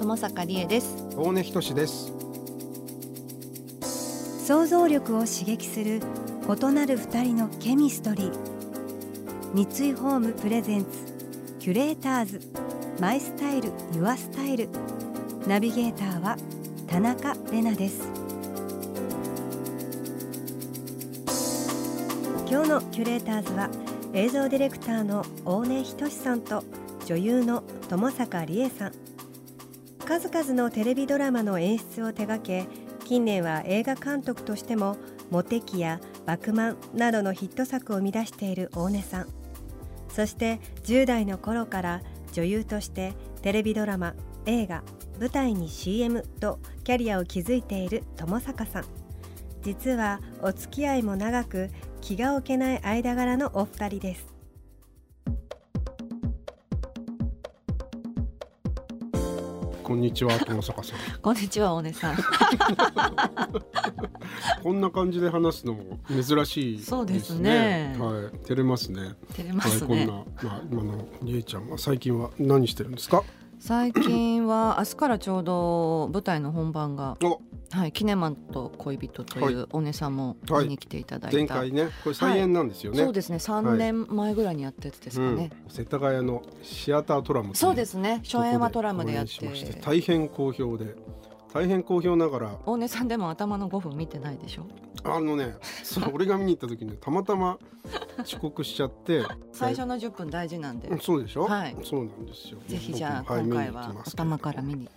友坂理恵です。大根仁です。想像力を刺激する異なる二人のケミストリー。三井ホームプレゼンツキュレーターズ。マイスタイルユアスタイル。ナビゲーターは田中れなです。今日のキュレーターズは映像ディレクターの大根仁さんと女優の友坂理恵さん数々のテレビドラマの演出を手掛け近年は映画監督としても「モテキ」や「バクマン」などのヒット作を生み出している大根さん。そして10代の頃から女優としてテレビドラマ映画舞台に CM とキャリアを築いている友坂さん。実はお付き合いも長く気が置けない間柄のお二人です。こんにちは友坂さん。こんにちは大根さん。こんな感じで話すのも珍しいですね。そうですね。はい。照れますね。照れますね、はい、こんなまあ今のりえちゃんは。最近は何してるんですか？最近は明日からちょうど舞台の本番がおはい、キネマンと恋人というお姉さんもはい見に来ていただいた、前回ねこれ再演なんですよね、そうですね3年前ぐらいにやったやつですかね、うん、世田谷のシアタートラムそうですね初演はトラムでやって。て大変好評で大変好評ながら大根さんでも頭の5分見てないでしょ？あのねそう俺が見に行った時にたまたま遅刻しちゃって 最初の10分大事なんで、うんそうでしょ、はい。そうなんですよ。ぜひじゃあ今回は頭から見に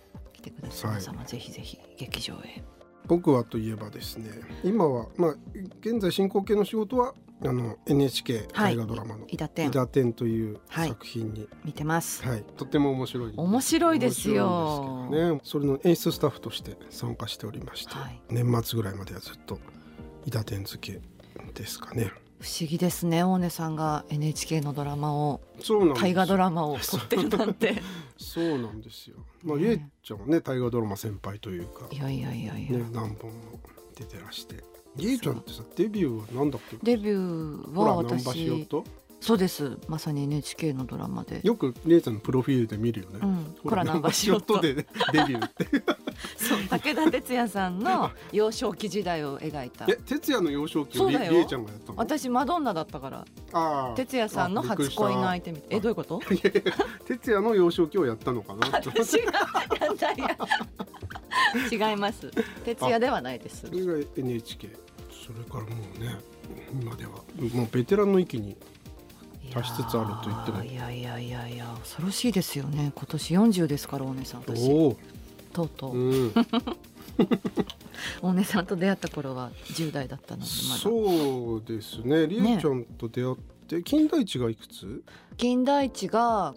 来てください、はい。皆様ぜひぜひ劇場へ。僕はといえばですね今はまあ現在進行形の仕事はあの NHK はい。大河ドラマの伊田「天。伊田天」というはい。作品に、見てます、はい。とても面白い面白いですよ。ね。それの演出スタッフとして参加しておりまして、はい。年末ぐらいまではずっと伊田天付けですかね不思議ですね大根さんが NHK のドラマを大河ドラマを撮ってるなんて。そうなんですよ。まあ、ねりえちゃんはね大河ドラマ先輩というかいやいやいやいや、ね何本も出てらして。りえちゃんってさデビューはなんだっけ？デビューは私。と？そうです。まさに NHK のドラマで。よくりえちゃんのプロフィールで見るよね、うん。ほコラナンバシオットでデビューってそう。武田鉄矢さんの幼少期時代を描いた。え哲也の幼少期をりそうだよ。りえちゃんがやったの？私マドンナだったから。哲也さんの初恋の相手みたい。えどういうこと？いやいや哲也の幼少期をやったのかな？私がやったや。違います。哲也ではないです。それが NHK それからもうね今ではもうベテランの域に達しつつあると言っても。いやいやいやいや恐ろしいですよね。今年40ですから大根さん。私。おお、とうとう、うん、大根さんと出会った頃は10代だったのでまだ。そうですね。りえちゃんと出会って、金田一がいくつ？金田一が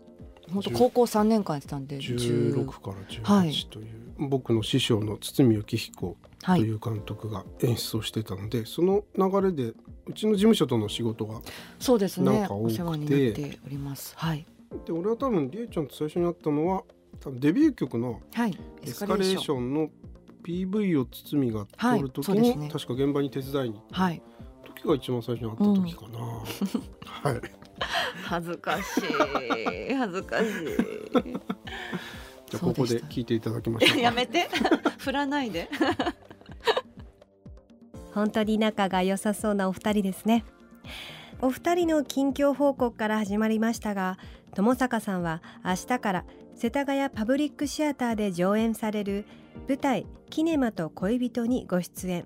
本当高校3年間やってたんで16 10からはい。18という、僕の師匠の堤幸彦はい。という監督が演出をしてたので、その流れでうちの事務所との仕事がそうですね。お世話になっております。はい。で俺は多分りえちゃんと最初に会ったのは多分デビュー曲のはい「エスカレーション」の PV を堤が撮る時に、はい確か現場に手伝いにはい時が一番最初に会った時かな、はい。恥ずかしい。恥ずかしい。じゃあここで聞いていただきましょうか。やめて。振らないで。本当に仲が良さそうなお二人ですねお二人の近況報告から始まりましたが友坂さんは明日から世田谷パブリックシアターで上演される舞台「キネマと恋人」にご出演。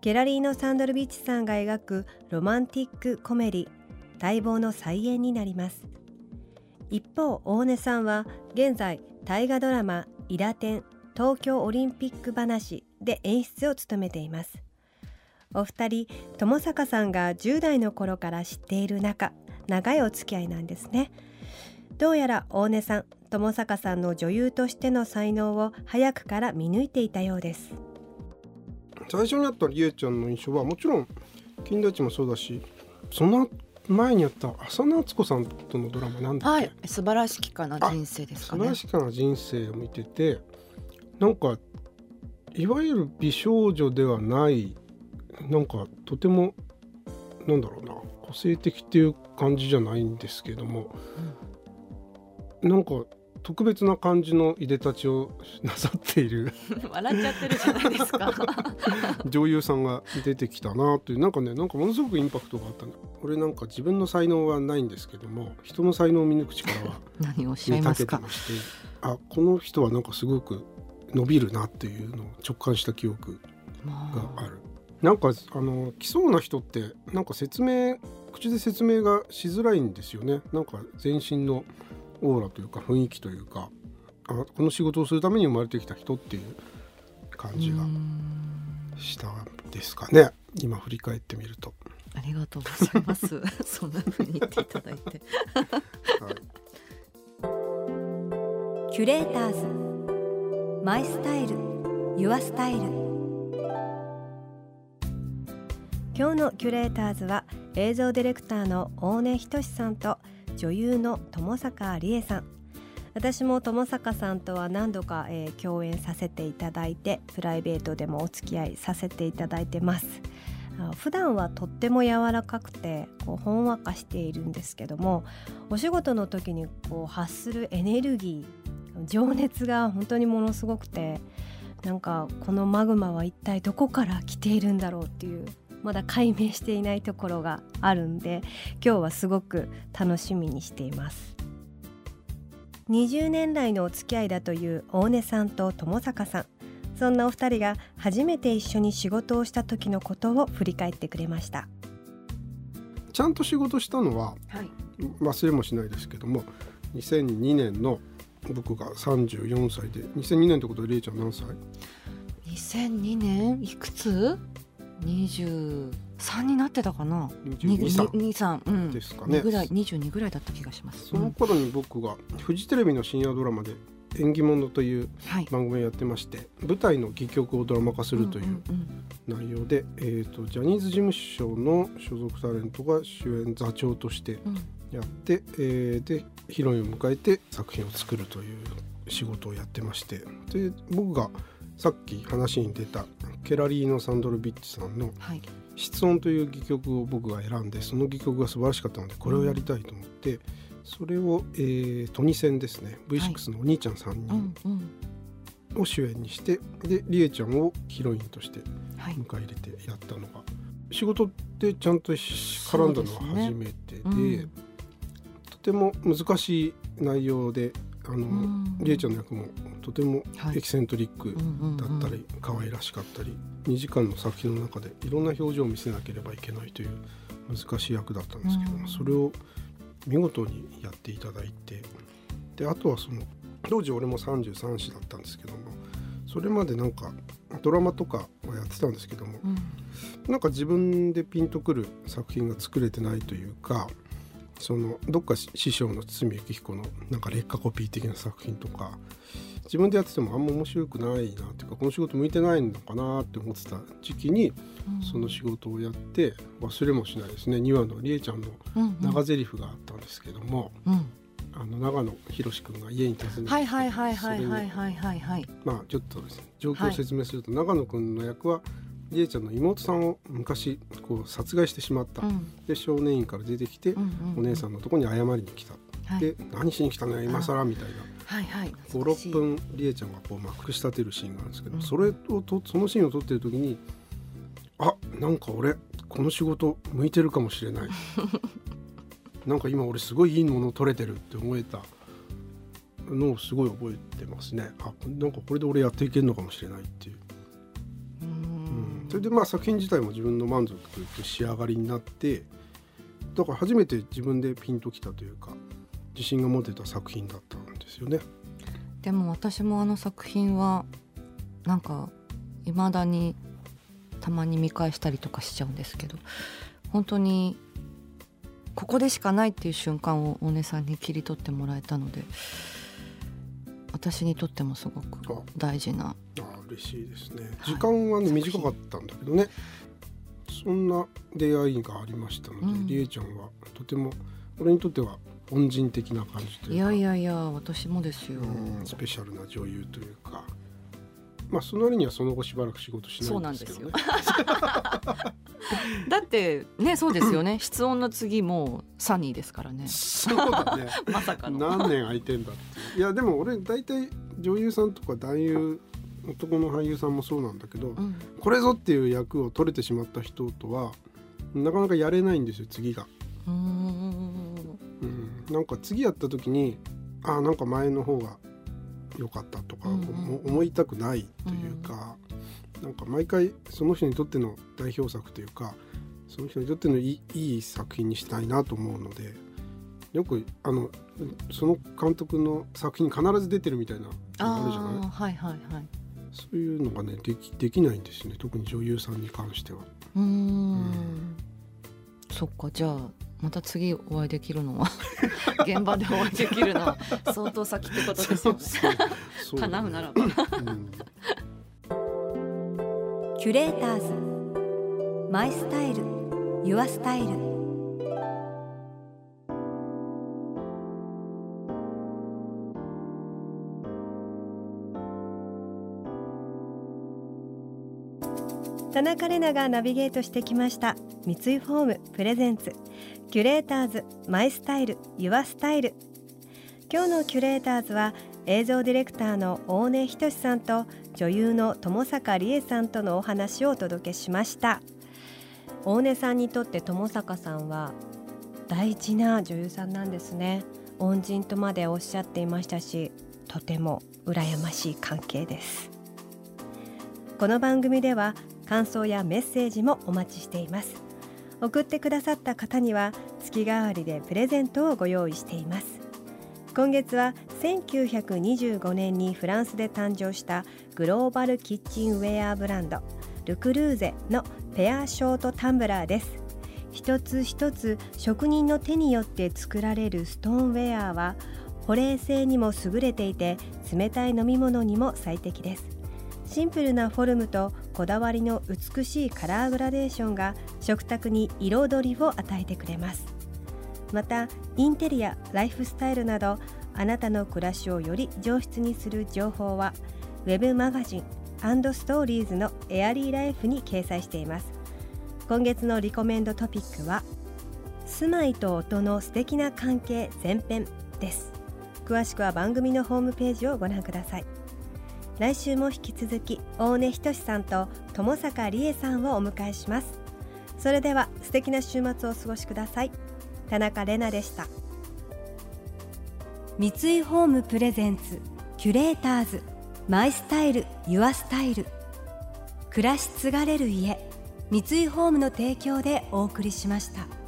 ギャラリーのサンドルビッチさんが描くロマンティックコメディ待望の再演になります。一方大根さんは現在大河ドラマ「イダテン東京オリンピック話」で演出を務めています。お二人友坂さんが10代の頃から知っている仲長いお付き合いなんですね。どうやら大根さん友坂さんの女優としての才能を早くから見抜いていたようです。最初にあったりえちゃんの印象はもちろん金田一もそうだしその前にやった浅野敦子さんとのドラマなんだっけ、はい素晴らしきかな人生ですかね。素晴らしかな人生を見ててなんかいわゆる美少女ではないなんかとてもなんだろうな個性的っていう感じじゃないんですけども、なんか特別な感じのいでたちをなさっている 笑っちゃってるじゃないですか。女優さんが出てきたなというなんかねなんかものすごくインパクトがあった俺なんか自分の才能はないんですけども人の才能を見抜く力は 何をおっしいますか。ましてあこの人はなんかすごく伸びるなっていうのを直感した記憶がある。なんかあの来そうな人ってなんか説明口で説明がしづらいんですよね。なんか全身のオーラというか雰囲気というかあこの仕事をするために生まれてきた人っていう感じがしたんですかね。今振り返ってみると。ありがとうございます。そんな風に言っていただいて。はい。キュレーターズ。マイスタイル。ユアスタイル今日のキュレーターズは映像ディレクターの大根仁さんと女優の友坂理恵さん。私も友坂さんとは何度か、えー共演させていただいてプライベートでもお付き合いさせていただいてます。普段はとっても柔らかくてこうほんわかしているんですけどもお仕事の時にこう発するエネルギー情熱が本当にものすごくてなんかこのマグマは一体どこから来ているんだろうっていうまだ解明していないところがあるんで今日はすごく楽しみにしています。20年来のお付き合いだという大根さんと友坂さん。そんなお二人が初めて一緒に仕事をした時のことを振り返ってくれました。ちゃんと仕事したのははい。忘れもしないですけども2002年の僕が34歳で2002年ってことでれいちゃん何歳？2002年？いくつ？23になってたかな？22歳23うんですかね。2ぐらい22ぐらいだった気がします。その頃に僕がフジテレビの深夜ドラマで「縁起物」というはい。番組をやってまして舞台の戯曲をドラマ化するというんんん内容で、えー、とジャニーズ事務所の所属タレントが主演座長としてうん。やって、えーでヒロインを迎えて作品を作るという仕事をやってましてで僕がさっき話に出たケラリーノ・サンドロビッチさんのはい「室音」という戯曲を僕が選んでその戯曲が素晴らしかったのでこれをやりたいと思って、それを、えートニセンですね。V6 のお兄ちゃん3う人んうん。を主演にして、でリエちゃんをヒロインとしてはい。迎え入れてやったのが仕事ってちゃんと絡んだのは初めてでねうん。とても難しい内容であの、うん。りえちゃんの役もとてもはい。エキセントリックだったり、可愛らしかったり2時間の作品の中でいろんな表情を見せなければいけないという難しい役だったんですけども、うん。それを見事にやっていただいてであとはその当時俺も33歳だったんですけどもそれまでなんかドラマとかはやってたんですけどもうん。なんか自分でピンとくる作品が作れてないというかそのどっか師匠の堤幸彦のなんか劣化コピー的な作品とか自分でやっててもあんま面白くないなっていうかこの仕事向いてないのかなって思ってた時期にその仕事をやって忘れもしないですね。2話のりえちゃんのうんうん長台詞があったんですけども、うんあの長野博君が家に訪ねてはいはいはいはいはいはいはいはい。まあちょっとですね状況を説明すると、長野くんの役はりえちゃんの妹さんを昔こう殺害してしまった、うん。で少年院から出てきて、うんうんお姉さんのところに謝りに来た、はい。で何しに来たのよ今更みたいな。はいはい。56分りえちゃんがこうまくし立てるシーンがあるんですけど、うん。それをとそのシーンを撮ってる時にあなんか俺この仕事向いてるかもしれない。なんか今俺すごいいいものを撮れてるって思えたのをすごい覚えてますね。あなんかこれで俺やっていけるのかもしれないっていう、それでまあ作品自体も自分の満足と仕上がりになってだから初めて自分でピンときたというか自信が持てた作品だったんですよね。でも私もあの作品はなんか未だにたまに見返したりとかしちゃうんですけど本当にここでしかないっていう瞬間を大根さんに切り取ってもらえたので私にとってもすごく大事なあ嬉しいですね。時間はね、短かったんだけどね。そんな出会いがありましたので、うん、りえちゃんはとても俺にとっては恩人的な感じというかいやいやいや私もですよ。スペシャルな女優というか。まあその割にはその後しばらく仕事しないんですけどね。だってねそうですよね。室温の次もサニーですからね。そうだね。まさかの。何年空いてんだっていやでも俺大体女優さんとか男優男の俳優さんもそうなんだけど、うん、これぞっていう役を取れてしまった人とはなかなかやれないんですよ次が。うん。なんか次やった時にあなんか前の方が良かったとか、思いたくないというか、うん、なんか毎回その人にとっての代表作というかその人にとってのいい作品にしたいなと思うのでよくあのその監督の作品に必ず出てるみたいなあるじゃない？はいはいはい、そういうのがねできできないんですね。特に女優さんに関しては。うん。うん。そっか。じゃあまた次お会いできるのは？現場でお会いできるのは？相当先ってことですよね。叶うならば、うん、キュレーターズ。マイスタイル。ユアスタイル田中れながナビゲートしてきました。三井ホームプレゼンツ。キュレーターズマイスタイルユアスタイル。今日のキュレーターズは映像ディレクターの大根仁さんと女優の友坂理恵さんとのお話をお届けしました。大根さんにとって友坂さんは大事な女優さんなんですね。恩人とまでおっしゃっていましたしとても羨ましい関係です。この番組では感想やメッセージもお待ちしています。送ってくださった方には月替わりでプレゼントをご用意しています。今月は1925年にフランスで誕生したグローバルキッチンウェアブランドルクルーゼのペアショートタンブラーです。一つ一つ職人の手によって作られるストーンウェアは保冷性にも優れていて冷たい飲み物にも最適です。シンプルなフォルムとこだわりの美しいカラーグラデーションが食卓に彩りを与えてくれます。またインテリアライフスタイルなどあなたの暮らしをより上質にする情報は Web マガジンストーリーズのエアリーライフに掲載しています。今月のリコメンドトピックは住まいと音の素敵な関係前編です。詳しくは番組のホームページをご覧ください。来週も引き続き大根仁さんと友坂理恵さんをお迎えします。それでは素敵な週末をお過ごしください。田中れなでした。三井ホームプレゼンツキュレーターズマイスタイルユアスタイル。暮らし継がれる家三井ホームの提供でお送りしました。